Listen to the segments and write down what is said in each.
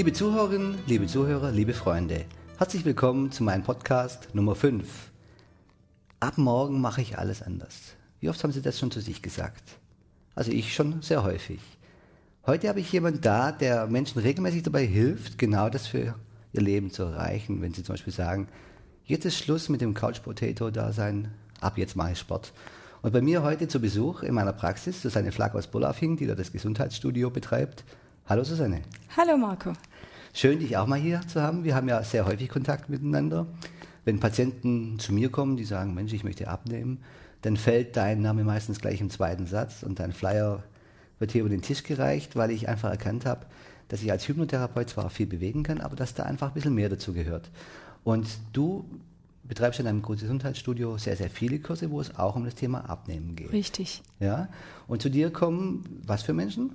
Liebe Zuhörerinnen, liebe Zuhörer, liebe Freunde, herzlich willkommen zu meinem Podcast Nummer 5. Ab morgen mache ich alles anders. Wie oft haben Sie das schon zu sich gesagt? Also ich schon sehr häufig. Heute habe ich jemanden da, der Menschen regelmäßig dabei hilft, genau das für ihr Leben zu erreichen. Wenn sie zum Beispiel sagen, jetzt ist Schluss mit dem Couch Potato Dasein, ab jetzt mache ich Sport. Und bei mir heute zu Besuch in meiner Praxis Susanne Flack aus Bullafing, die da das Gesundheitsstudio betreibt. Hallo Susanne. Hallo Marco. Schön, dich auch mal hier zu haben. Wir haben ja sehr häufig Kontakt miteinander. Wenn Patienten zu mir kommen, die sagen, Mensch, ich möchte abnehmen, dann fällt dein Name meistens gleich im zweiten Satz und dein Flyer wird hier über den Tisch gereicht, weil ich einfach erkannt habe, dass ich als Hypnotherapeut zwar viel bewegen kann, aber dass da einfach ein bisschen mehr dazu gehört. Und du betreibst in einem Gesundheitsstudio sehr, sehr viele Kurse, wo es auch um das Thema Abnehmen geht. Richtig. Ja. Und zu dir kommen was für Menschen?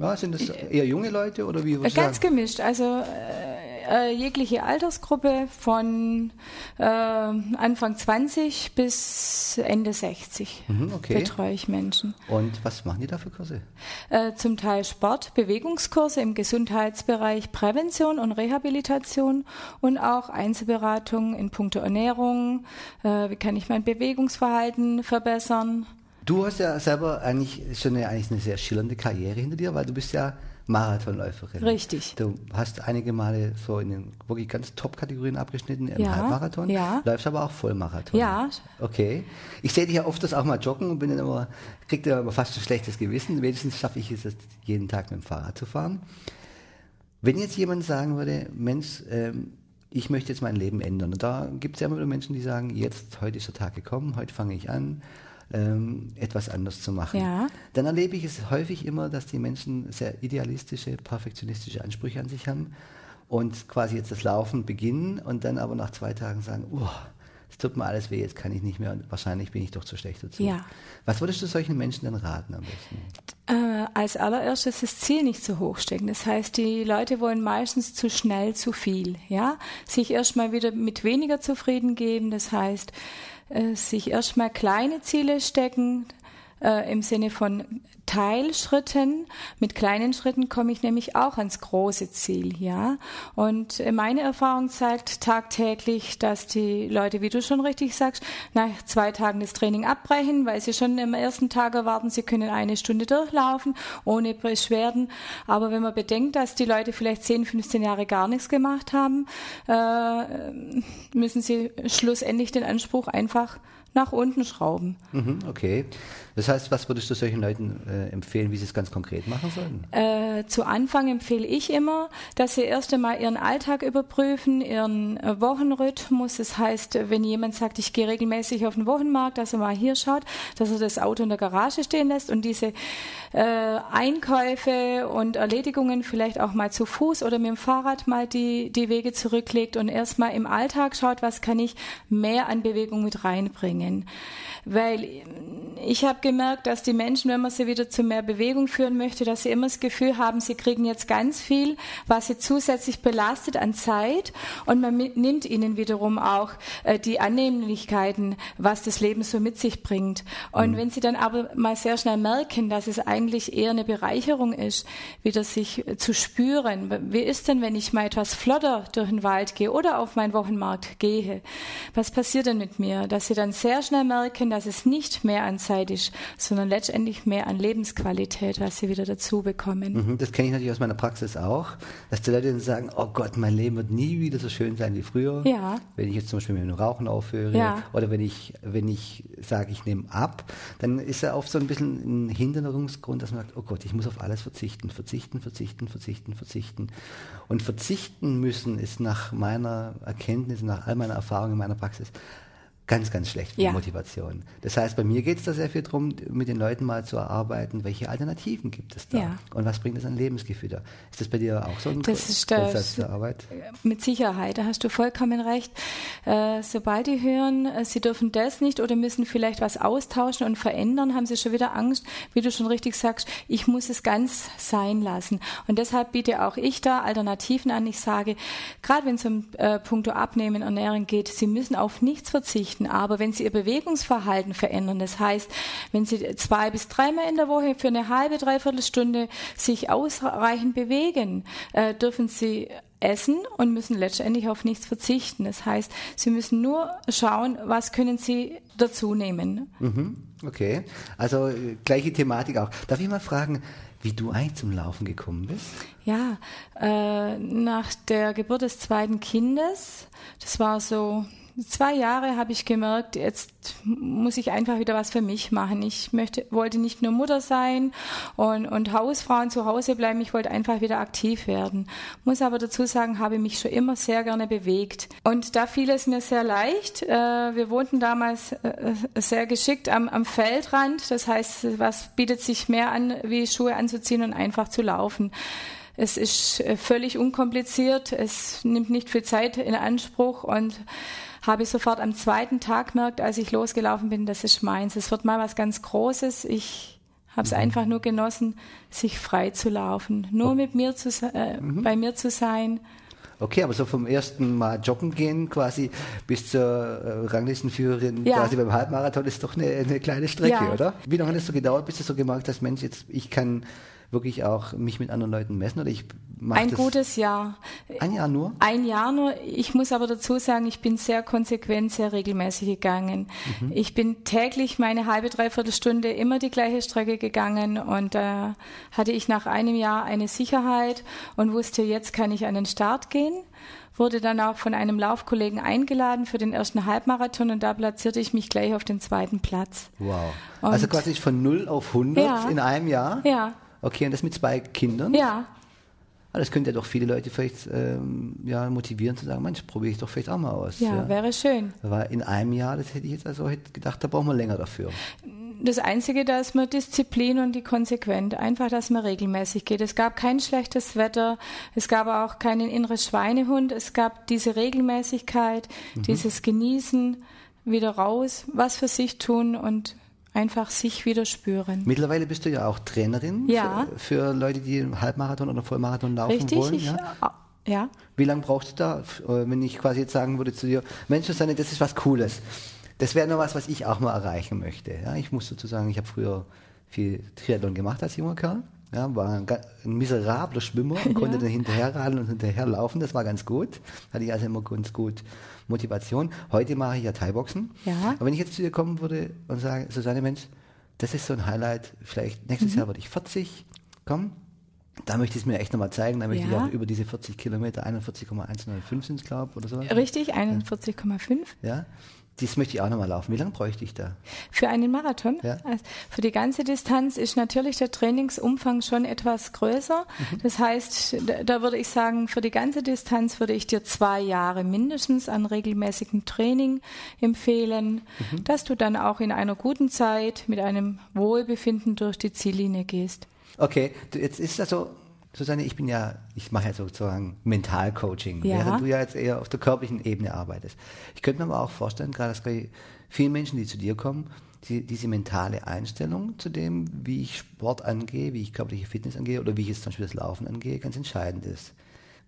Ja, sind das eher junge Leute oder wie? Ganz sagen? gemischt. Also äh, äh, jegliche Altersgruppe von äh, Anfang 20 bis Ende 60 mhm, okay. betreue ich Menschen. Und was machen die da für Kurse? Äh, zum Teil Sport, Bewegungskurse im Gesundheitsbereich Prävention und Rehabilitation und auch Einzelberatung in puncto Ernährung. Äh, wie kann ich mein Bewegungsverhalten verbessern? Du hast ja selber eigentlich schon eine, eigentlich eine sehr schillernde Karriere hinter dir, weil du bist ja Marathonläuferin. Richtig. Du hast einige Male so in den wirklich ganz Top-Kategorien abgeschnitten im ja, Halbmarathon. Ja. Läufst aber auch Vollmarathon. Ja. Okay. Ich sehe dich ja oft das auch mal joggen und bin dann immer, krieg dann aber fast ein schlechtes Gewissen. Wenigstens schaffe ich es jeden Tag mit dem Fahrrad zu fahren. Wenn jetzt jemand sagen würde, Mensch, ähm, ich möchte jetzt mein Leben ändern. Und da gibt es ja immer wieder Menschen, die sagen, jetzt, heute ist der Tag gekommen, heute fange ich an ähm, etwas anders zu machen. Ja. Dann erlebe ich es häufig immer, dass die Menschen sehr idealistische, perfektionistische Ansprüche an sich haben und quasi jetzt das Laufen beginnen und dann aber nach zwei Tagen sagen, oh, es tut mir alles weh, jetzt kann ich nicht mehr und wahrscheinlich bin ich doch zu schlecht dazu. Ja. Was würdest du solchen Menschen denn raten am besten? Äh, als allererstes das Ziel nicht zu hoch stecken. Das heißt, die Leute wollen meistens zu schnell zu viel. Ja, sich erstmal wieder mit weniger zufrieden geben. Das heißt, äh, sich erstmal kleine Ziele stecken, äh, im Sinne von Teilschritten. Mit kleinen Schritten komme ich nämlich auch ans große Ziel, ja. Und meine Erfahrung zeigt tagtäglich, dass die Leute, wie du schon richtig sagst, nach zwei Tagen das Training abbrechen, weil sie schon im ersten Tag erwarten, sie können eine Stunde durchlaufen, ohne Beschwerden. Aber wenn man bedenkt, dass die Leute vielleicht 10, 15 Jahre gar nichts gemacht haben, äh, müssen sie schlussendlich den Anspruch einfach nach unten schrauben. Mhm, okay. Das heißt, was würdest du solchen Leuten äh, empfehlen, wie sie es ganz konkret machen sollen? Äh, zu Anfang empfehle ich immer, dass sie erst einmal ihren Alltag überprüfen, ihren äh, Wochenrhythmus. Das heißt, wenn jemand sagt, ich gehe regelmäßig auf den Wochenmarkt, dass er mal hier schaut, dass er das Auto in der Garage stehen lässt und diese äh, Einkäufe und Erledigungen vielleicht auch mal zu Fuß oder mit dem Fahrrad mal die, die Wege zurücklegt und erstmal im Alltag schaut, was kann ich mehr an Bewegung mit reinbringen. in Weil ich habe gemerkt, dass die Menschen, wenn man sie wieder zu mehr Bewegung führen möchte, dass sie immer das Gefühl haben, sie kriegen jetzt ganz viel, was sie zusätzlich belastet an Zeit und man nimmt ihnen wiederum auch äh, die Annehmlichkeiten, was das Leben so mit sich bringt. Und mhm. wenn sie dann aber mal sehr schnell merken, dass es eigentlich eher eine Bereicherung ist, wieder sich äh, zu spüren, wie ist denn, wenn ich mal etwas flotter durch den Wald gehe oder auf meinen Wochenmarkt gehe? Was passiert denn mit mir? Dass sie dann sehr schnell merken, dass es nicht mehr an Zeit ist, sondern letztendlich mehr an Lebensqualität, was sie wieder dazu bekommen. Mhm, das kenne ich natürlich aus meiner Praxis auch, dass die Leute dann sagen, oh Gott, mein Leben wird nie wieder so schön sein wie früher. Ja. Wenn ich jetzt zum Beispiel mit dem Rauchen aufhöre ja. oder wenn ich, wenn ich sage, ich nehme ab, dann ist ja oft so ein bisschen ein Hinderungsgrund, dass man sagt, oh Gott, ich muss auf alles verzichten, verzichten, verzichten, verzichten, verzichten. Und verzichten müssen ist nach meiner Erkenntnis, nach all meiner Erfahrung in meiner Praxis ganz, ganz schlecht für ja. die Motivation. Das heißt, bei mir geht es da sehr viel darum, mit den Leuten mal zu erarbeiten, welche Alternativen gibt es da ja. und was bringt es an Lebensgefühl da. Ist das bei dir auch so ein das ist Grundsatz der Arbeit? Mit Sicherheit, da hast du vollkommen recht. Äh, sobald die hören, äh, sie dürfen das nicht oder müssen vielleicht was austauschen und verändern, haben sie schon wieder Angst, wie du schon richtig sagst, ich muss es ganz sein lassen. Und deshalb biete auch ich da Alternativen an. Ich sage, gerade wenn es um äh, Punkto Abnehmen, Ernährung geht, sie müssen auf nichts verzichten verzichten. Aber wenn Sie Ihr Bewegungsverhalten verändern, das heißt, wenn Sie zwei bis dreimal in der Woche für eine halbe, dreiviertel Stunde sich ausreichend bewegen, äh, dürfen Sie essen und müssen letztendlich auf nichts verzichten. Das heißt, Sie müssen nur schauen, was können Sie dazu nehmen. Mhm, okay, also äh, gleiche Thematik auch. Darf ich mal fragen, wie du eigentlich zum Laufen gekommen bist? Ja, äh, nach der Geburt des zweiten Kindes, das war so zwei Jahre habe ich gemerkt, jetzt muss ich einfach wieder was für mich machen. Ich möchte, wollte nicht nur Mutter sein und, und Hausfrauen zu Hause bleiben, ich wollte einfach wieder aktiv werden. Muss aber dazu sagen, habe mich schon immer sehr gerne bewegt. Und da fiel es mir sehr leicht. Äh, wir wohnten damals äh, sehr geschickt am, am Feldrand. Das heißt, was bietet sich mehr an, wie Schuhe anzuziehen und einfach zu laufen. Es ist äh, völlig unkompliziert. Es nimmt nicht viel Zeit in Anspruch und habe ich sofort am zweiten Tag gemerkt, als ich losgelaufen bin, das ist meins. Es wird mal was ganz Großes. Ich habe es mhm. einfach nur genossen, sich frei zu laufen, nur mit mir zu, äh, mhm. bei mir zu sein. Okay, aber so vom ersten Mal joggen gehen quasi bis zur äh, Ranglistenführerin ja. quasi beim Halbmarathon ist doch eine, eine kleine Strecke, ja. oder? Wie lange hat es so gedauert, bis du so gemerkt hast, Mensch, jetzt ich kann wirklich auch mich mit anderen Leuten messen oder ich mache Ein gutes Jahr. Ein Jahr nur? Ein Jahr nur. Ich muss aber dazu sagen, ich bin sehr konsequent, sehr regelmäßig gegangen. Mhm. Ich bin täglich meine halbe, dreiviertel Stunde immer die gleiche Strecke gegangen und da äh, hatte ich nach einem Jahr eine Sicherheit und wusste, jetzt kann ich an den Start gehen wurde dann auch von einem Laufkollegen eingeladen für den ersten Halbmarathon und da platzierte ich mich gleich auf den zweiten Platz. Wow. Und also quasi von 0 auf 100 ja, in einem Jahr? Ja. Okay, und das mit zwei Kindern? Ja. Aber das könnte ja doch viele Leute vielleicht ähm, ja, motivieren zu sagen, Mensch, probiere ich doch vielleicht auch mal aus. Ja, ja, wäre schön. Weil in einem Jahr, das hätte ich jetzt also hätte gedacht, da brauchen wir länger dafür. Das Einzige, da ist mir Disziplin und die Konsequent. Einfach, dass man regelmäßig geht. Es gab kein schlechtes Wetter, es gab auch keinen inneren Schweinehund, es gab diese Regelmäßigkeit, mhm. dieses Genießen, wieder raus, was für sich tun und einfach sich wieder spüren. Mittlerweile bist du ja auch Trainerin ja. für, für Leute, die Halbmarathon oder Vollmarathon laufen Richtig, wollen. Ich, ja? ja. Wie lange brauchst du da, äh, wenn ich quasi jetzt sagen würde zu dir, Mensch, Susanne, das ist was Cooles. Das wäre nur was, was ich auch mal erreichen möchte. Ja, ich muss sozusagen, ich habe früher viel Triathlon gemacht als junger Kerl. Ja, war ein, ein miserabler Schwimmer und konnte ja. dann hinterherradeln und hinterherlaufen. Das war ganz gut. Hatte ich also immer ganz gut Motivation. Heute mache ich ja Thai-Boxen. Ja. Aber wenn ich jetzt zu dir kommen würde und sage, Susanne, Mensch, das ist so ein Highlight, vielleicht nächstes mhm. Jahr würde ich 40, komm, da möchte ich es mir echt nochmal zeigen. Da möchte ja. ich auch über diese 40 Kilometer, 41,105 sind es, glaube ich, oder so. Richtig, 41,5. Ja. Das möchte ich auch nochmal laufen. Wie lange bräuchte ich da? Für einen Marathon? Ja. Also für die ganze Distanz ist natürlich der Trainingsumfang schon etwas größer. Mhm. Das heißt, da würde ich sagen, für die ganze Distanz würde ich dir zwei Jahre mindestens an regelmäßigem Training empfehlen, mhm. dass du dann auch in einer guten Zeit mit einem Wohlbefinden durch die Ziellinie gehst. Okay, jetzt ist also Susanne, ich bin ja, ich mache ja sozusagen Mentalcoaching, ja. während du ja jetzt eher auf der körperlichen Ebene arbeitest. Ich könnte mir aber auch vorstellen, gerade dass bei vielen Menschen, die zu dir kommen, die, diese mentale Einstellung zu dem, wie ich Sport angehe, wie ich körperliche Fitness angehe oder wie ich jetzt zum Beispiel das Laufen angehe, ganz entscheidend ist.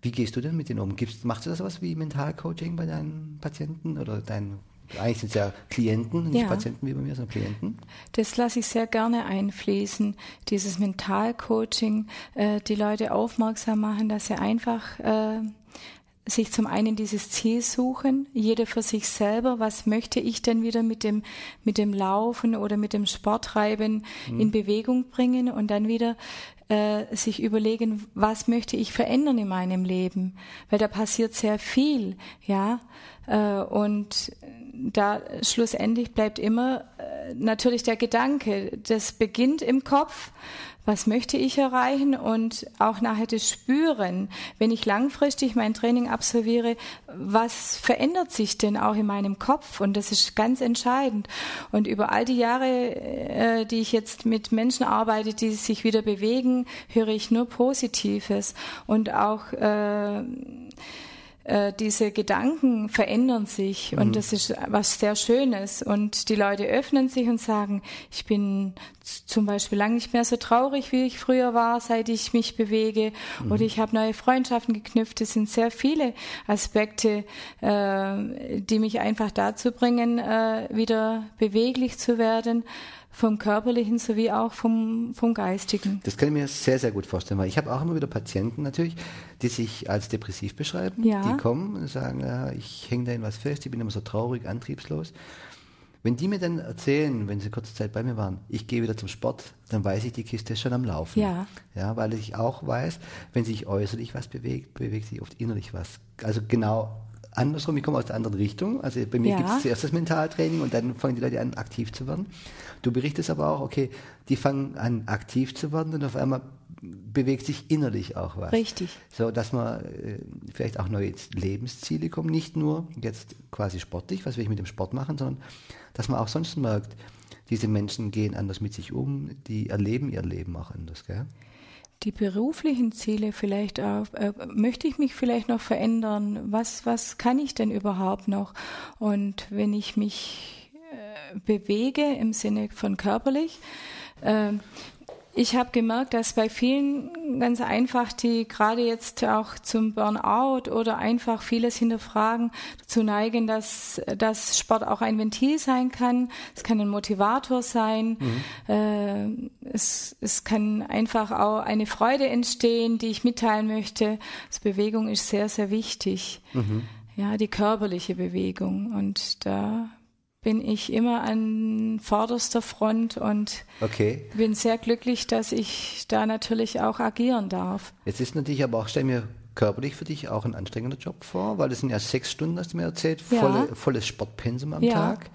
Wie gehst du denn mit denen um? Gibst, machst du das sowas wie Mentalcoaching bei deinen Patienten oder deinen eigentlich sind es ja Klienten, nicht ja. Patienten wie bei mir, sondern Klienten. Das lasse ich sehr gerne einfließen, dieses Mentalcoaching, äh, die Leute aufmerksam machen, dass sie einfach äh, sich zum einen dieses Ziel suchen, jeder für sich selber, was möchte ich denn wieder mit dem, mit dem Laufen oder mit dem Sporttreiben mhm. in Bewegung bringen und dann wieder äh, sich überlegen, was möchte ich verändern in meinem Leben, weil da passiert sehr viel, ja, äh, und da schlussendlich bleibt immer äh, natürlich der Gedanke, das beginnt im Kopf, was möchte ich erreichen? Und auch nachher das Spüren, wenn ich langfristig mein Training absolviere, was verändert sich denn auch in meinem Kopf? Und das ist ganz entscheidend. Und über all die Jahre, äh, die ich jetzt mit Menschen arbeite, die sich wieder bewegen, höre ich nur Positives. Und auch äh, äh, diese Gedanken verändern sich mhm. und das ist was sehr Schönes und die Leute öffnen sich und sagen, ich bin zum Beispiel lange nicht mehr so traurig, wie ich früher war, seit ich mich bewege. Mhm. Oder ich habe neue Freundschaften geknüpft. Es sind sehr viele Aspekte, äh, die mich einfach dazu bringen, äh, wieder beweglich zu werden vom körperlichen sowie auch vom, vom geistigen. Das kann ich mir sehr, sehr gut vorstellen, weil ich habe auch immer wieder Patienten natürlich, die sich als depressiv beschreiben, ja. die kommen und sagen, ja, ich hänge da in was fest, ich bin immer so traurig, antriebslos. Wenn die mir dann erzählen, wenn sie kurze Zeit bei mir waren, ich gehe wieder zum Sport, dann weiß ich, die Kiste ist schon am Laufen. Ja. Ja, weil ich auch weiß, wenn sich äußerlich was bewegt, bewegt sich oft innerlich was. Also genau andersrum, ich komme aus der anderen Richtung. Also bei mir ja. gibt es zuerst das Mentaltraining und dann fangen die Leute an, aktiv zu werden. Du berichtest aber auch, okay, die fangen an, aktiv zu werden und auf einmal bewegt sich innerlich auch was. Richtig. So, dass man äh, vielleicht auch neue Lebensziele kommen, nicht nur jetzt quasi sportlich, was will ich mit dem Sport machen, sondern dass man auch sonst merkt, diese Menschen gehen anders mit sich um, die erleben ihr Leben auch anders, gell? Die beruflichen Ziele vielleicht auch, äh, möchte ich mich vielleicht noch verändern? Was, was kann ich denn überhaupt noch? Und wenn ich mich äh, bewege im Sinne von körperlich, äh, ich habe gemerkt, dass bei vielen ganz einfach, die gerade jetzt auch zum Burnout oder einfach vieles hinterfragen, dazu neigen, dass, dass Sport auch ein Ventil sein kann. Es kann ein Motivator sein. Mhm. Äh, es, es kann einfach auch eine Freude entstehen, die ich mitteilen möchte. Also Bewegung ist sehr, sehr wichtig. Mhm. Ja, die körperliche Bewegung. Und da bin ich immer an vorderster Front und okay. bin sehr glücklich, dass ich da natürlich auch agieren darf. Jetzt ist natürlich aber auch, stell mir körperlich für dich auch ein anstrengender Job vor, weil es sind ja sechs Stunden, hast du mir erzählt, volle, ja. volles Sportpensum am ja. Tag.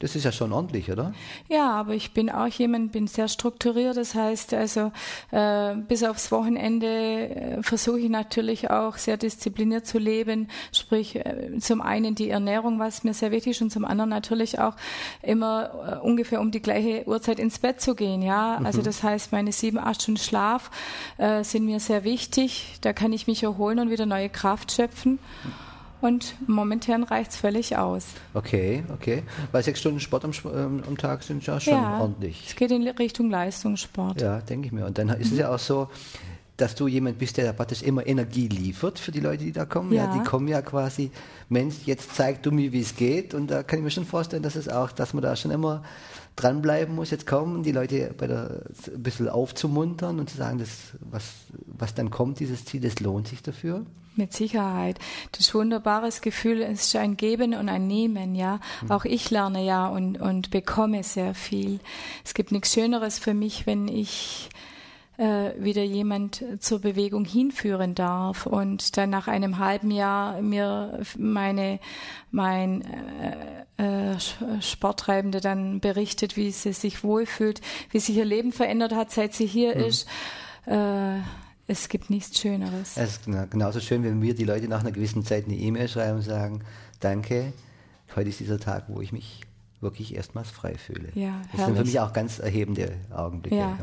Das ist ja schon ordentlich, oder? Ja, aber ich bin auch jemand, bin sehr strukturiert. Das heißt, also äh, bis aufs Wochenende äh, versuche ich natürlich auch sehr diszipliniert zu leben. Sprich, äh, zum einen die Ernährung, was mir sehr wichtig ist, und zum anderen natürlich auch immer äh, ungefähr um die gleiche Uhrzeit ins Bett zu gehen. Ja, mhm. also das heißt, meine sieben, acht Stunden Schlaf äh, sind mir sehr wichtig. Da kann ich mich erholen und wieder neue Kraft schöpfen. Mhm. Und momentan reicht es völlig aus. Okay, okay. Weil sechs Stunden Sport am, ähm, am Tag sind ja schon ja, ordentlich. Es geht in Richtung Leistungssport. Ja, denke ich mir. Und dann ist mhm. es ja auch so, dass du jemand bist, der praktisch immer Energie liefert für die Leute, die da kommen. Ja. ja. die kommen ja quasi, Mensch, jetzt zeig du mir, wie es geht. Und da kann ich mir schon vorstellen, dass es auch, dass man da schon immer dranbleiben muss, jetzt kommen, die Leute bei der, ein bisschen aufzumuntern und zu sagen, das, was, was dann kommt, dieses Ziel, das lohnt sich dafür. Mit Sicherheit. Das wunderbares Gefühl. Es ist ein Geben und ein Nehmen, ja. Mhm. Auch ich lerne ja und, und bekomme sehr viel. Es gibt nichts Schöneres für mich, wenn ich äh, wieder jemand zur Bewegung hinführen darf und dann nach einem halben Jahr mir meine mein äh, äh, Sporttreibende dann berichtet, wie sie sich wohlfühlt, wie sich ihr Leben verändert hat, seit sie hier mhm. ist. Äh, es gibt nichts Schöneres. Es ist genauso schön, wenn wir die Leute nach einer gewissen Zeit eine E-Mail schreiben und sagen, danke, heute ist dieser Tag, wo ich mich wirklich erstmals frei fühle. Ja, das sind für mich auch ganz erhebende Augenblicke. Ja.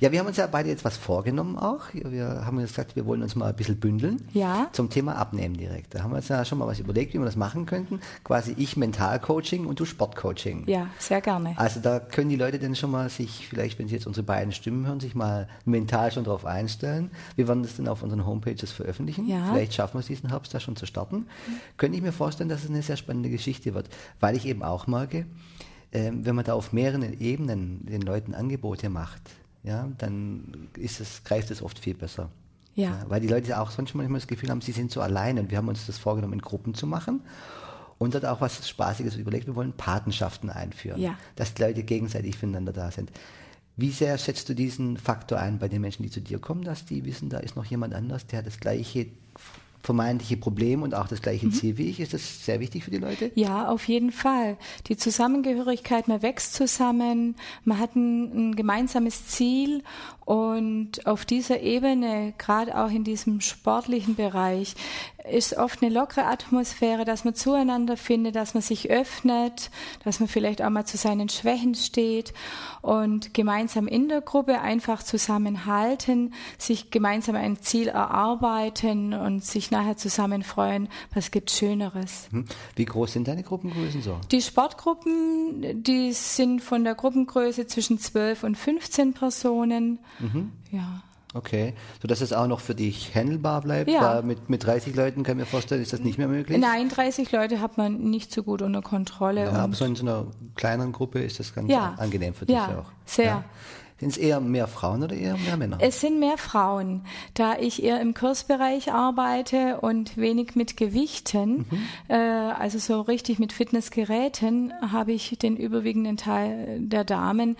ja, wir haben uns ja beide jetzt was vorgenommen auch. Wir haben gesagt, wir wollen uns mal ein bisschen bündeln ja. zum Thema Abnehmen direkt. Da haben wir uns ja schon mal was überlegt, wie wir das machen könnten. Quasi ich Mentalcoaching und du Sportcoaching. Ja, sehr gerne. Also da können die Leute dann schon mal sich, vielleicht wenn sie jetzt unsere beiden Stimmen hören, sich mal mental schon darauf einstellen. Wir werden das dann auf unseren Homepages veröffentlichen. Ja. Vielleicht schaffen wir es diesen Herbst da schon zu starten. Mhm. Könnte ich mir vorstellen, dass es eine sehr spannende Geschichte wird, weil ich eben auch merke, ähm, wenn man da auf mehreren Ebenen den Leuten Angebote macht, ja, dann ist es, greift es oft viel besser. Ja. ja. Weil die Leute auch sonst manchmal das Gefühl haben, sie sind so allein und wir haben uns das vorgenommen, in Gruppen zu machen. Und dort auch was Spaßiges überlegt, wir wollen Patenschaften einführen, ja. dass die Leute gegenseitig füreinander da sind. Wie sehr schätzt du diesen Faktor ein bei den Menschen, die zu dir kommen, dass die wissen, da ist noch jemand anders, der das gleiche vermeintliche Problem und auch das gleiche mhm. Ziel wie ich. Ist das sehr wichtig für die Leute? Ja, auf jeden Fall. Die Zusammengehörigkeit, man wächst zusammen, man hat ein, ein gemeinsames Ziel und auf dieser Ebene, gerade auch in diesem sportlichen Bereich, ist oft eine lockere Atmosphäre, dass man zueinander findet, dass man sich öffnet, dass man vielleicht auch mal zu seinen Schwächen steht und gemeinsam in der Gruppe einfach zusammenhalten, sich gemeinsam ein Ziel erarbeiten und sich nachher zusammen freuen, was gibt Schöneres. Hm. Wie groß sind deine Gruppengrößen so? Die Sportgruppen, die sind von der Gruppengröße zwischen 12 und 15 Personen. Mhm. Ja. Okay, sodass es auch noch für dich handelbar bleibt. Ja. Mit, mit 30 Leuten kann ich mir vorstellen, ist das nicht mehr möglich? Nein, 30 Leute hat man nicht so gut unter Kontrolle. Ja, aber so in so einer kleineren Gruppe ist das ganz ja. angenehm für dich ja, auch. Sehr. Ja. Sind es eher mehr Frauen oder eher mehr Männer? Es sind mehr Frauen, da ich eher im Kursbereich arbeite und wenig mit Gewichten, mhm. äh, also so richtig mit Fitnessgeräten, habe ich den überwiegenden Teil der Damen.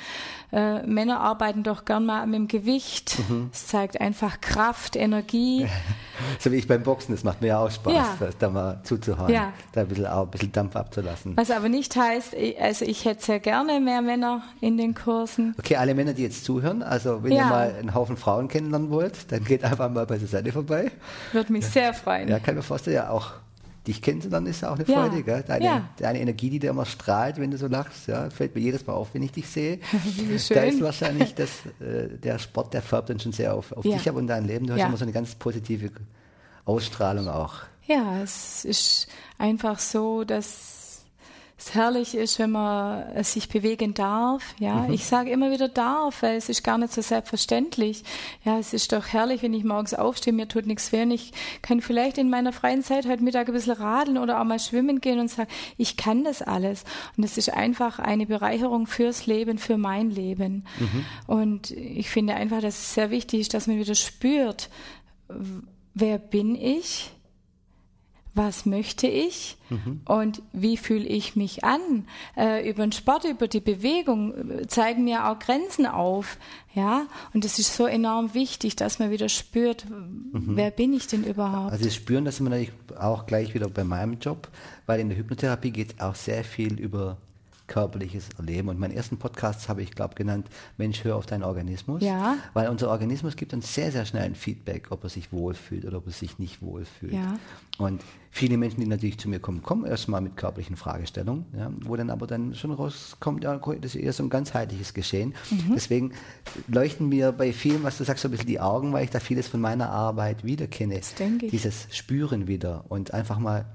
Äh, Männer arbeiten doch gern mal mit dem Gewicht. Mhm. Es zeigt einfach Kraft, Energie. so wie ich beim Boxen, das macht mir ja auch Spaß, ja. da mal zuzuhauen, ja. da ein bisschen, auch ein bisschen Dampf abzulassen. Was aber nicht heißt, also ich hätte sehr gerne mehr Männer in den Kursen. Okay, alle Männer, die jetzt zuhören. Also wenn ja. ihr mal einen Haufen Frauen kennenlernen wollt, dann geht einfach mal bei Susanne vorbei. Würde mich sehr freuen. Ja, kann mir vorstellen, ja auch dich kennenzulernen ist auch eine Freude, ja. gell? Deine, ja. deine Energie, die dir immer strahlt, wenn du so lachst, ja, fällt mir jedes Mal auf, wenn ich dich sehe. da ist wahrscheinlich das, äh, der Sport, der färbt dann schon sehr auf, auf ja. dich ab und dein Leben. Du hast immer so eine ganz positive Ausstrahlung auch. Ja, es ist einfach so, dass es herrlich ist, wenn man sich bewegen darf. Ja, mhm. ich sage immer wieder darf, weil es ist gar nicht so selbstverständlich. Ja, es ist doch herrlich, wenn ich morgens aufstehe, mir tut nichts weh und ich kann vielleicht in meiner freien Zeit heute Mittag ein bisschen radeln oder auch mal schwimmen gehen und sagen, ich kann das alles. Und es ist einfach eine Bereicherung fürs Leben, für mein Leben. Mhm. Und ich finde einfach, dass es sehr wichtig ist, dass man wieder spürt, wer bin ich? Was möchte ich mhm. und wie fühle ich mich an. Äh, über den Sport, über die Bewegung äh, zeigen mir auch Grenzen auf. Ja, und das ist so enorm wichtig, dass man wieder spürt, mhm. wer bin ich denn überhaupt. Also das Spüren, das sind wir natürlich auch gleich wieder bei meinem Job, weil in der Hypnotherapie geht es auch sehr viel über körperliches Erleben. Und meinen ersten Podcast habe ich, glaube genannt, Mensch, hör auf deinen Organismus. Ja. Weil unser Organismus gibt uns sehr, sehr schnell ein Feedback, ob er sich wohlfühlt oder ob er sich nicht wohlfühlt. Ja. Und viele Menschen, die natürlich zu mir kommen, kommen erstmal mit körperlichen Fragestellungen, ja, wo dann aber dann schon rauskommt, ja, das ist eher so ein ganzheitliches Geschehen. Mhm. Deswegen leuchten mir bei vielen, was du sagst, so ein bisschen die Augen, weil ich da vieles von meiner Arbeit wiederkenne. Das denke ich. Dieses Spüren wieder und einfach mal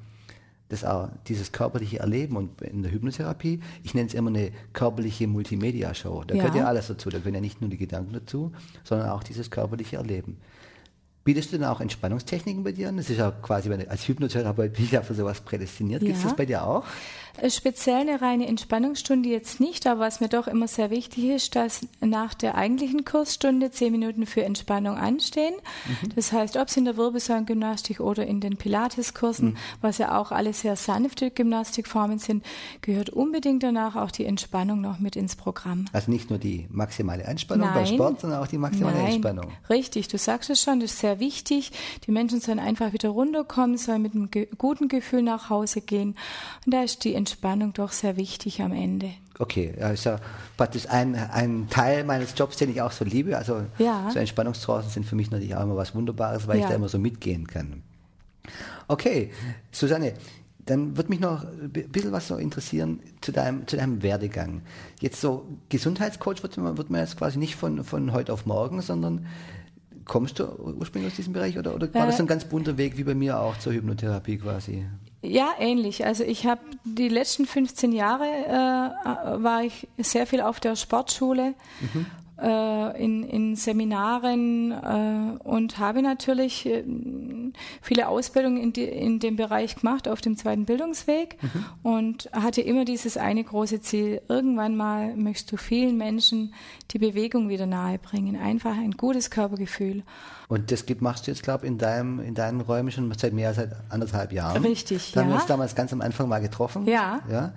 das auch, dieses körperliche Erleben und in der Hypnotherapie, ich nenne es immer eine körperliche Multimedia-Show. Da ja. gehört ja alles dazu, da gehören ja nicht nur die Gedanken dazu, sondern auch dieses körperliche Erleben. Bietest du denn auch Entspannungstechniken bei dir an? Das ist ja quasi, als Hypnotherapeut bin ich ja für sowas prädestiniert. Ja. Gibt es das bei dir auch? Äh, speziell eine reine Entspannungsstunde jetzt nicht, aber was mir doch immer sehr wichtig ist, dass nach der eigentlichen Kursstunde zehn Minuten für Entspannung anstehen. Mhm. Das heißt, ob es in der Wirbelsäulengymnastik oder in den Pilateskursen, mhm. was ja auch alle sehr sanfte Gymnastikformen sind, gehört unbedingt danach auch die Entspannung noch mit ins Programm. Also nicht nur die maximale Entspannung Nein. beim Sport, sondern auch die maximale Nein. Entspannung. Richtig, du sagst es schon, das ist sehr wichtig. Die Menschen sollen einfach wieder runterkommen, sollen mit einem guten Gefühl nach Hause gehen. Und da ist die Entspannung doch sehr wichtig am Ende. Okay, ja praktisch ein, ein Teil meines Jobs, den ich auch so liebe. Also ja. so Entspannungstrancen sind für mich natürlich auch immer was Wunderbares, weil ja. ich da immer so mitgehen kann. Okay, Susanne, dann würde mich noch ein bisschen was so interessieren zu deinem, zu deinem Werdegang. Jetzt so Gesundheitscoach wird man, wird man jetzt quasi nicht von, von heute auf morgen, sondern kommst du ursprünglich aus diesem Bereich oder, oder war äh, das ein ganz bunter Weg wie bei mir auch zur Hypnotherapie quasi? Ja, ähnlich. Also ich habe die letzten 15 Jahre äh, war ich sehr viel auf der Sportschule mhm in, in Seminaren äh, und habe natürlich äh, viele Ausbildungen in, die, in dem Bereich gemacht auf dem zweiten Bildungsweg mhm. und hatte immer dieses eine große Ziel. Irgendwann mal möchtest du vielen Menschen die Bewegung wieder nahebringen. Einfach ein gutes Körpergefühl. Und das machst du jetzt, glaube ich, in, deinem, in deinen Räumen schon seit mehr als anderthalb Jahren. Richtig, da ja. haben wir uns damals ganz am Anfang mal getroffen. Ja. ja.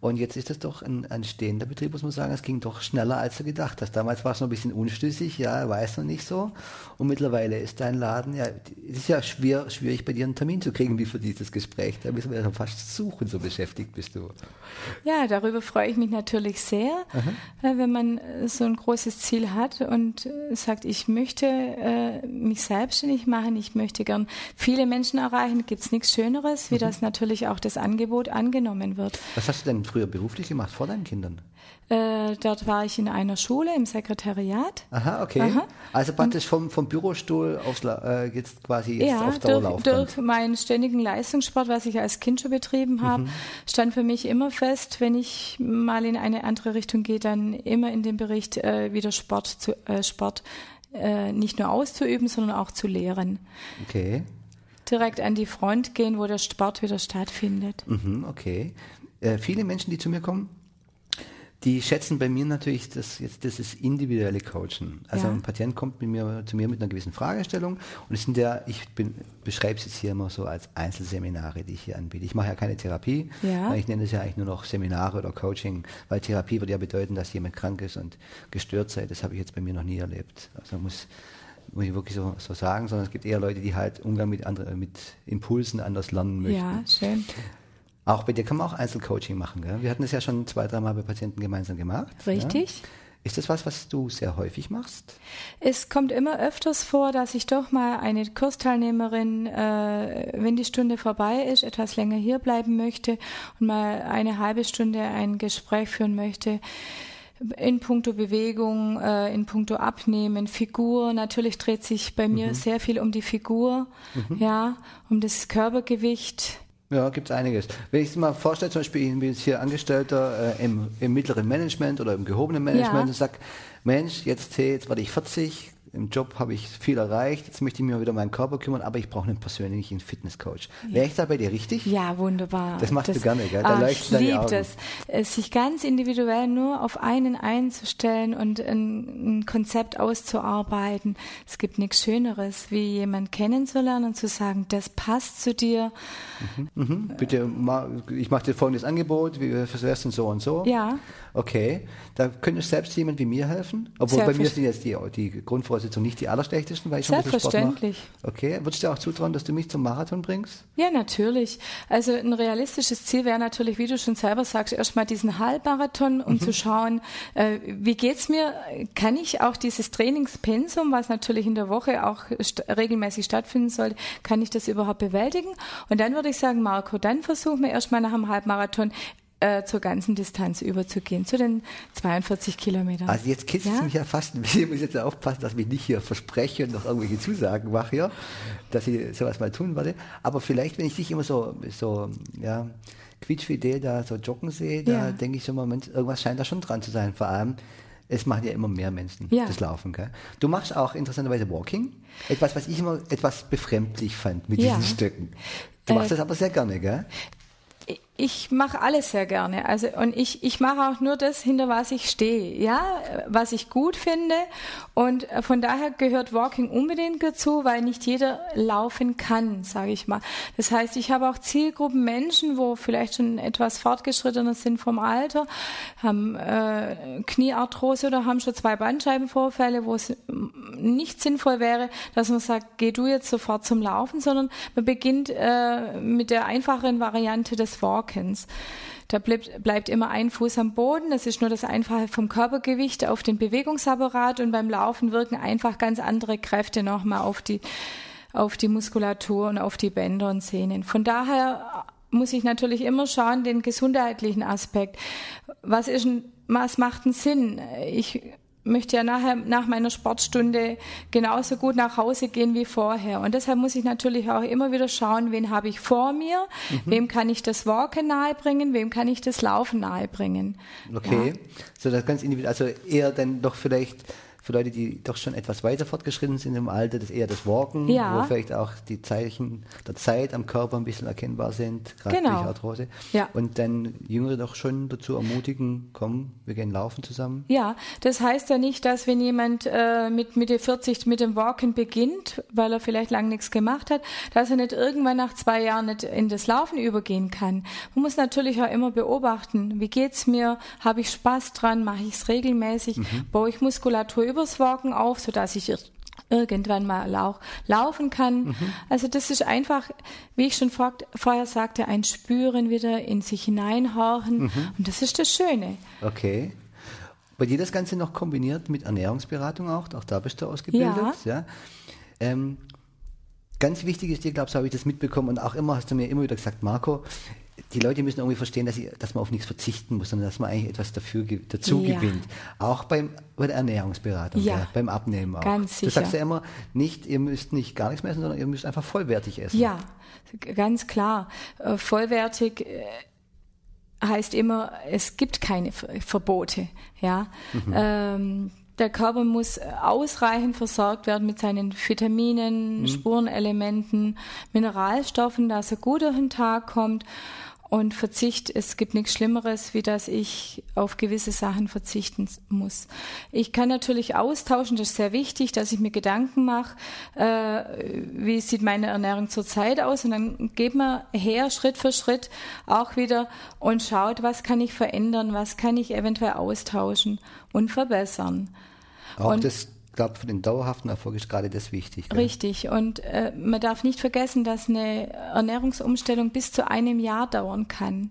Und jetzt ist das doch ein, ein stehender Betrieb, muss man sagen. Es ging doch schneller, als du gedacht hast. Damals war es noch ein bisschen unschlüssig, ja, weiß noch nicht so. Und mittlerweile ist dein Laden, ja, es ist ja schwer, schwierig bei dir einen Termin zu kriegen, wie für dieses Gespräch. Da müssen wir ja fast suchen, so beschäftigt bist du. Ja, darüber freue ich mich natürlich sehr, Aha. wenn man so ein großes Ziel hat und sagt, ich möchte äh, mich selbstständig machen, ich möchte gern viele Menschen erreichen, gibt es nichts Schöneres, wie mhm. das natürlich auch das Angebot angenommen wird. Was hast du denn früher beruflich gemacht vor deinen Kindern? Äh, dort war ich in einer Schule im Sekretariat. Aha, okay. Aha. Also praktisch vom, vom Bürostuhl aufs, äh, jetzt quasi jetzt ja, auf Dauerlaufband. Durch, durch meinen ständigen Leistungssport, was ich als Kind schon betrieben habe, mhm. stand für mich immer fest, wenn ich mal in eine andere Richtung gehe, dann immer in dem Bericht äh, wieder Sport, zu, äh, Sport äh, nicht nur auszuüben, sondern auch zu lehren. Okay. Direkt an die Front gehen, wo der Sport wieder stattfindet. Mhm, okay. Äh, viele Menschen, die zu mir kommen, die schätzen bei mir natürlich das jetzt das ist individuelle Coachen. Also ja. ein Patient kommt mit mir, zu mir mit einer gewissen Fragestellung und es sind ja, ich beschreibe es jetzt hier immer so als Einzelseminare, die ich hier anbiete. Ich mache ja keine Therapie, ja. ich nenne es ja eigentlich nur noch Seminare oder Coaching, weil Therapie würde ja bedeuten, dass jemand krank ist und gestört sei. Das habe ich jetzt bei mir noch nie erlebt. Also muss muss ich wirklich so, so sagen, sondern es gibt eher Leute, die halt Umgang mit anderen, mit Impulsen anders lernen möchten. Ja, schön. Auch bei dir kann man auch Einzelcoaching machen. Gell? Wir hatten es ja schon zwei, dreimal bei Patienten gemeinsam gemacht. Richtig. Ja? Ist das was, was du sehr häufig machst? Es kommt immer öfters vor, dass ich doch mal eine Kursteilnehmerin, äh, wenn die Stunde vorbei ist, etwas länger hier bleiben möchte und mal eine halbe Stunde ein Gespräch führen möchte. In puncto Bewegung, äh, in puncto Abnehmen, Figur. Natürlich dreht sich bei mir mhm. sehr viel um die Figur, mhm. ja, um das Körpergewicht ja, gibt es einiges. Wenn ich es mal vorstelle, zum Beispiel, ich bin jetzt hier Angestellter äh, im, im, mittleren Management oder im gehobenen Management ja. und sage, Mensch, jetzt, jetzt werde ich 40, im Job habe ich viel erreicht, jetzt möchte ich mich mal wieder um meinen Körper kümmern, aber ich brauche einen persönlichen Fitnesscoach. Ja. Wäre ich da bei dir richtig? Ja, wunderbar. Das machst das, du gerne, gell? Da ach, ich liebe es, äh, sich ganz individuell nur auf einen einzustellen und ein, ein Konzept auszuarbeiten. Es gibt nichts Schöneres, wie jemanden kennenzulernen und zu sagen, das passt zu dir. Mhm, mhm. Bitte, ich mache dir folgendes Angebot, wie wär's denn so und so? Ja. Okay, da könnte selbst jemand wie mir helfen? Obwohl bei mir sind jetzt die, die Grundvoraussetzungen nicht die allerschlechtesten, weil ich schon ein bisschen Sport mache. Okay, würdest du dir auch zutrauen, dass du mich zum Marathon bringst? Ja, natürlich. Also ein realistisches Ziel wäre natürlich, wie du schon selber sagst, erstmal diesen Halbmarathon, um mhm. zu schauen, äh, wie geht's mir? Kann ich auch dieses Trainingspensum, was natürlich in der Woche auch st regelmäßig stattfinden soll, kann ich das überhaupt bewältigen? Und dann würde ich sagen, Marco, dann versuchen wir erstmal nach einem Halbmarathon äh, zur ganzen Distanz überzugehen, zu den 42 Kilometern. Also jetzt kitzelt ja? mich ja fast ein bisschen, ich muss jetzt aufpassen, dass ich mich nicht hier verspreche und noch irgendwelche Zusagen mache hier, dass ich sowas mal tun werde. Aber vielleicht, wenn ich dich immer so, so, ja, quietschfidel da so joggen sehe, da ja. denke ich so, Moment, irgendwas scheint da schon dran zu sein. Vor allem, es machen ja immer mehr Menschen ja. das Laufen. Gell? Du machst auch interessanterweise Walking. Etwas, was ich immer etwas befremdlich fand mit ja. diesen Stöcken. Du machst äh, das aber sehr gerne, gell? Ich mache alles sehr gerne. Also und ich, ich mache auch nur das, hinter was ich stehe, ja, was ich gut finde. Und von daher gehört Walking unbedingt dazu, weil nicht jeder laufen kann, sage ich mal. Das heißt, ich habe auch Zielgruppen Menschen, wo vielleicht schon etwas fortgeschrittener sind vom Alter, haben äh, Kniearthrose oder haben schon zwei Bandscheibenvorfälle, wo es nicht sinnvoll wäre, dass man sagt, geh du jetzt sofort zum Laufen, sondern man beginnt äh, mit der einfacheren Variante des Walking. Hawkins. Da bleibt, bleibt immer ein Fuß am Boden. Das ist nur das Einfache vom Körpergewicht auf den Bewegungsapparat und beim Laufen wirken einfach ganz andere Kräfte nochmal auf die, auf die Muskulatur und auf die Bänder und Sehnen. Von daher muss ich natürlich immer schauen, den gesundheitlichen Aspekt. Was ist ein, was macht einen Sinn? Ich möchte ja nachher nach meiner Sportstunde genauso gut nach Hause gehen wie vorher. Und deshalb muss ich natürlich auch immer wieder schauen, wen habe ich vor mir, mhm. wem kann ich das Walken nahebringen, wem kann ich das Laufen nahebringen. Okay, ja. so das ganz individuell, also eher dann doch vielleicht für Leute, die doch schon etwas weiter fortgeschritten sind im Alter, das eher das Walken, Ja. wo vielleicht auch die Zeichen der Zeit am Körper ein bisschen erkennbar sind, gerade Genau. durch Arthrose. Ja. Und dann Jüngere doch schon dazu ermutigen, komm, wir gehen laufen zusammen. Ja, das heißt ja nicht, dass wenn jemand äh, mit Mitte 40 mit dem Walken beginnt, weil er vielleicht lang nichts gemacht hat, dass er nicht irgendwann nach zwei Jahren nicht in das Laufen übergehen kann. Man muss natürlich auch immer beobachten, wie geht's mir, habe ich Spaß dran, mache ich es regelmäßig, baue ich Muskulatur übers Walken auf, sodass ich ir- irgendwann mal auch laufen kann. Also das ist einfach, wie ich schon vor, vorher sagte, ein Spüren wieder in sich hineinhorchen und das ist das Schöne. Okay. Bei dir das Ganze noch kombiniert mit Ernährungsberatung auch, auch da bist du ausgebildet. Ja. Ähm, ganz wichtig ist dir, glaubst du, habe ich das mitbekommen und auch immer hast du mir immer wieder gesagt, Marco, die Leute müssen irgendwie verstehen, dass, sie, dass man auf nichts verzichten muss, sondern dass man eigentlich etwas dafür dazu Ja. gewinnt. Auch beim, bei der Ernährungsberatung, Ja. ja, beim Abnehmen auch. Ganz Du sicher. sagst ja immer, nicht, ihr müsst nicht gar nichts mehr essen, sondern ihr müsst einfach vollwertig essen. Ja, ganz klar. Äh, Vollwertig äh, heißt immer, es gibt keine Ver- Verbote. Ja. Ähm, der Körper muss ausreichend versorgt werden mit seinen Vitaminen, Spurenelementen, Mineralstoffen, dass er gut durch den Tag kommt. Und Verzicht, es gibt nichts Schlimmeres, wie dass ich auf gewisse Sachen verzichten muss. Ich kann natürlich austauschen, das ist sehr wichtig, dass ich mir Gedanken mache, äh, wie sieht meine Ernährung zurzeit aus und dann geht man her Schritt für Schritt auch wieder und schaut, was kann ich verändern, was kann ich eventuell austauschen und verbessern. Auch Und- das, glaube für den dauerhaften Erfolg ist gerade das wichtig. gell? Richtig. Und äh, man darf nicht vergessen, dass eine Ernährungsumstellung bis zu einem Jahr dauern kann.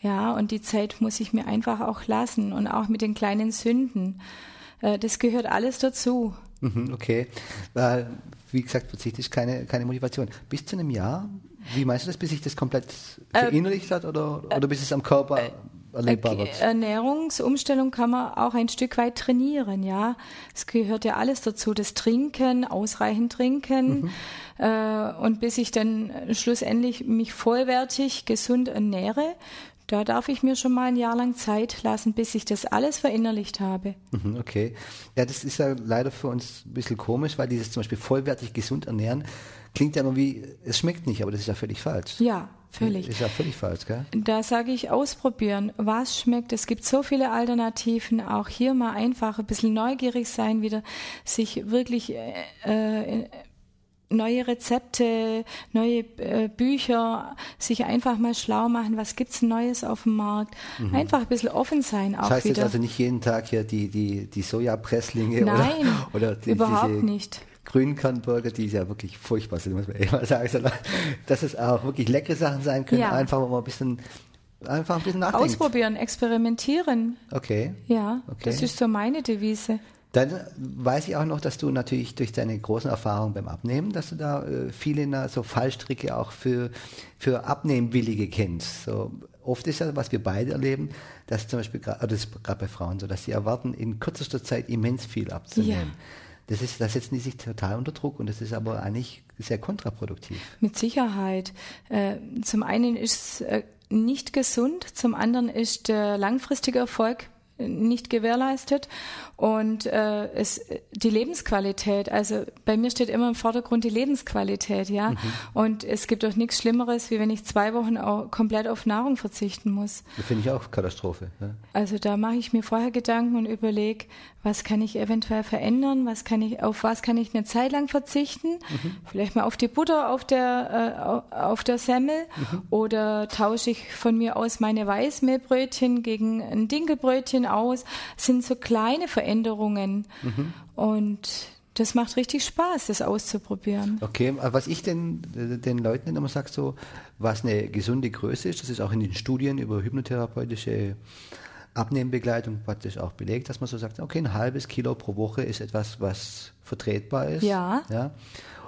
Ja, und die Zeit muss ich mir einfach auch lassen und auch mit den kleinen Sünden. Äh, das gehört alles dazu. Mhm, Okay. Weil, wie gesagt, Verzicht ist keine, keine Motivation. Bis zu einem Jahr, wie meinst du das, bis sich das komplett verinnerlicht hat oder, oder bis es am Körper erlebbar wird? Äh, Ernährungsumstellung kann man auch ein Stück weit trainieren, ja. Es gehört ja alles dazu, das Trinken, ausreichend trinken. Äh, und bis ich dann schlussendlich mich vollwertig gesund ernähre, da darf ich mir schon mal ein Jahr lang Zeit lassen, bis ich das alles verinnerlicht habe. Mhm, Okay. Ja, das ist ja leider für uns ein bisschen komisch, weil dieses zum Beispiel vollwertig gesund ernähren klingt ja immer wie, es schmeckt nicht, aber das ist ja völlig falsch. Ja, völlig. Ist ja völlig falsch, gell? Da sage ich ausprobieren, was schmeckt. Es gibt so viele Alternativen. Auch hier mal einfach ein bisschen neugierig sein, wieder sich wirklich äh, äh, neue Rezepte, neue äh, Bücher, sich einfach mal schlau machen, was gibt's Neues auf dem Markt. Einfach ein bisschen offen sein auch Das heißt jetzt wieder. also nicht jeden Tag hier die, die, die Sojapresslinge Nein, oder, oder die, überhaupt nicht. Grünkernburger, die ist ja wirklich furchtbar sind, muss man ehrlich mal sagen. sondern Dass es auch wirklich leckere Sachen sein können, Ja. einfach man ein bisschen, einfach ein bisschen nachdenkt. Ausprobieren, experimentieren. Okay. Ja, Okay. das ist so meine Devise. Dann weiß ich auch noch, dass du natürlich durch deine großen Erfahrungen beim Abnehmen, dass du da äh, viele na, so Fallstricke auch für, für Abnehmwillige kennst. So, oft ist ja, was wir beide erleben, dass zum Beispiel, oder das ist gerade bei Frauen so, dass sie erwarten, in kürzester Zeit immens viel abzunehmen. Ja. Das ist, da setzen die sich total unter Druck und das ist aber eigentlich sehr kontraproduktiv. Mit Sicherheit. Äh, zum einen ist es äh, nicht gesund, zum anderen ist der langfristige Erfolg äh, nicht gewährleistet und äh, es, die Lebensqualität, also bei mir steht immer im Vordergrund die Lebensqualität, ja. Und es gibt doch nichts Schlimmeres, wie wenn ich zwei Wochen au- komplett auf Nahrung verzichten muss. Das finde ich auch Katastrophe. Ja. Also da mache ich mir vorher Gedanken und überlege, was kann ich eventuell verändern, was kann ich, auf was kann ich eine Zeit lang verzichten, vielleicht mal auf die Butter auf der, äh, au- auf der Semmel oder tausche ich von mir aus meine Weißmehlbrötchen gegen ein Dinkelbrötchen aus. Das sind so kleine Veränderungen und das macht richtig Spaß, das auszuprobieren. Okay, was ich den, äh, den Leuten immer sage, so, was eine gesunde Größe ist, das ist auch in den Studien über hypnotherapeutische Abnehmbegleitung praktisch auch belegt, dass man so sagt, okay, ein halbes Kilo pro Woche ist etwas, was vertretbar ist. Ja. ja?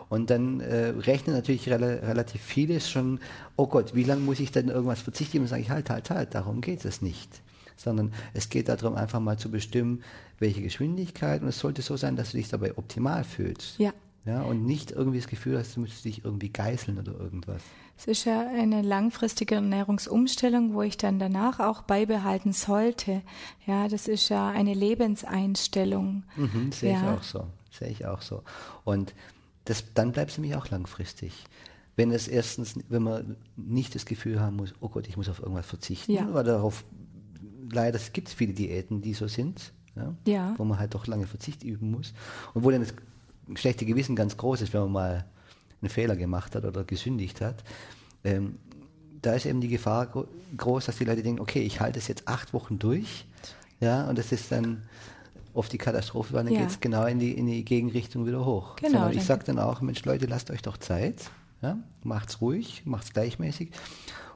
Und dann äh, rechnen natürlich rela relativ viele schon, oh Gott, wie lange muss ich denn irgendwas verzichten? Und sage ich, halt, halt, halt, darum geht es nicht. Sondern es geht darum, einfach mal zu bestimmen, welche Geschwindigkeit. Und es sollte so sein, dass du dich dabei optimal fühlst. Ja. Ja, und nicht irgendwie das Gefühl hast, du müsstest dich irgendwie geißeln oder irgendwas. Es ist ja eine langfristige Ernährungsumstellung, wo ich dann danach auch beibehalten sollte. Ja, das ist ja eine Lebenseinstellung. Mhm, sehe ja. ich auch so. Sehe ich auch so. Und das, dann bleibt es nämlich auch langfristig. Wenn es erstens, wenn man nicht das Gefühl haben muss, oh Gott, ich muss auf irgendwas verzichten, Ja. oder darauf, leider, es gibt viele Diäten, die so sind, ja, Ja. wo man halt doch lange Verzicht üben muss. Und wo dann das schlechte Gewissen ganz groß ist, wenn man mal einen Fehler gemacht hat oder gesündigt hat. Ähm, da ist eben die Gefahr gro groß, dass die Leute denken, okay, ich halte es jetzt acht Wochen durch, ja, und das ist dann oft die Katastrophe, weil dann Ja. geht es genau in die, in die Gegenrichtung wieder hoch. Genau, Sondern ich sage dann auch, Mensch Leute, lasst euch doch Zeit, ja, macht's ruhig, macht's gleichmäßig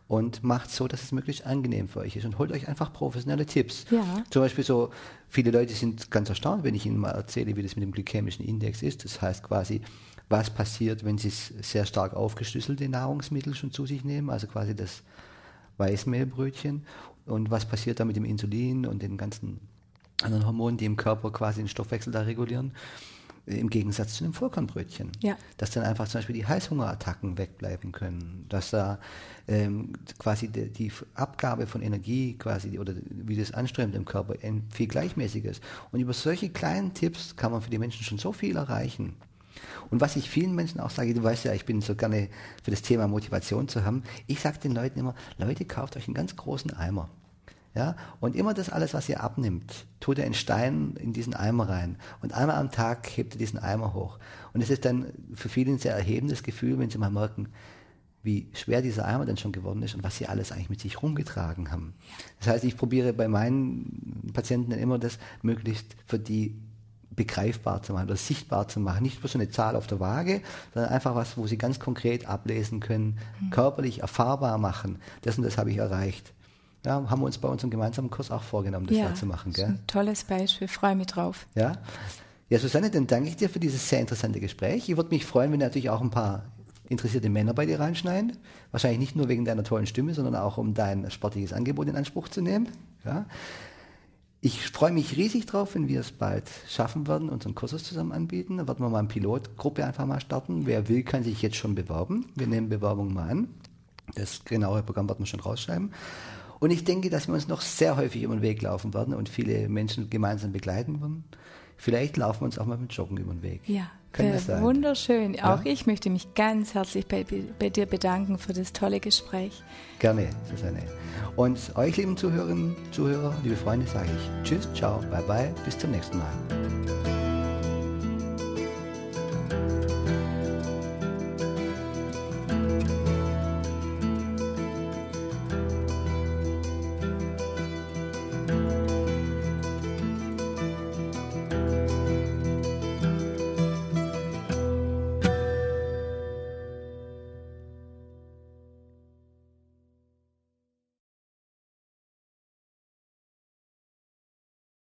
und macht so, dass es möglichst angenehm für euch ist und holt euch einfach professionelle Tipps. Ja. Zum Beispiel so, viele Leute sind ganz erstaunt, wenn ich ihnen mal erzähle, wie das mit dem glykämischen Index ist. Das heißt quasi, was passiert, wenn sie sehr stark aufgeschlüsselte Nahrungsmittel schon zu sich nehmen, also quasi das Weißmehlbrötchen. Und was passiert da mit dem Insulin und den ganzen anderen Hormonen, die im Körper quasi den Stoffwechsel da regulieren, im Gegensatz zu dem Vollkornbrötchen. Ja. Dass dann einfach zum Beispiel die Heißhungerattacken wegbleiben können, dass da ähm, quasi die, die Abgabe von Energie quasi oder wie das anströmt im Körper viel gleichmäßiger ist. Und über solche kleinen Tipps kann man für die Menschen schon so viel erreichen. Und was ich vielen Menschen auch sage, du weißt ja, ich bin so gerne für das Thema Motivation zu haben, ich sage den Leuten immer, Leute, kauft euch einen ganz großen Eimer. Ja, und immer das alles, was ihr abnimmt, tut ihr einen Stein in diesen Eimer rein. Und einmal am Tag hebt ihr diesen Eimer hoch. Und es ist dann für viele ein sehr erhebendes Gefühl, wenn sie mal merken, wie schwer dieser Eimer dann schon geworden ist und was sie alles eigentlich mit sich rumgetragen haben. Das heißt, ich probiere bei meinen Patienten dann immer das möglichst für die begreifbar zu machen oder sichtbar zu machen. Nicht nur so eine Zahl auf der Waage, sondern einfach was, wo sie ganz konkret ablesen können, körperlich erfahrbar machen. Das und das habe ich erreicht. Ja, haben wir uns bei unserem gemeinsamen Kurs auch vorgenommen, das ja, zu machen. Gell? ein tolles Beispiel. Freue mich drauf. Ja? ja, Susanne, dann danke ich dir für dieses sehr interessante Gespräch. Ich würde mich freuen, wenn natürlich auch ein paar interessierte Männer bei dir reinschneiden. Wahrscheinlich nicht nur wegen deiner tollen Stimme, sondern auch um dein sportliches Angebot in Anspruch zu nehmen. Ja? Ich freue mich riesig drauf, wenn wir es bald schaffen werden, unseren Kursus zusammen anbieten. Da werden wir mal eine Pilotgruppe einfach mal starten. Wer will, kann sich jetzt schon bewerben. Wir nehmen Bewerbungen mal an. Das genaue Programm werden wir schon rausschreiben. Und ich denke, dass wir uns noch sehr häufig über den Weg laufen werden und viele Menschen gemeinsam begleiten werden. Vielleicht laufen wir uns auch mal mit Joggen über den Weg. Ja, Kann das sein? wunderschön. Ja? Auch ich möchte mich ganz herzlich bei, bei dir bedanken für das tolle Gespräch. Gerne, Susanne. Und euch, lieben Zuhörerinnen, Zuhörer, liebe Freunde, sage ich Tschüss, ciao, bye bye, bis zum nächsten Mal.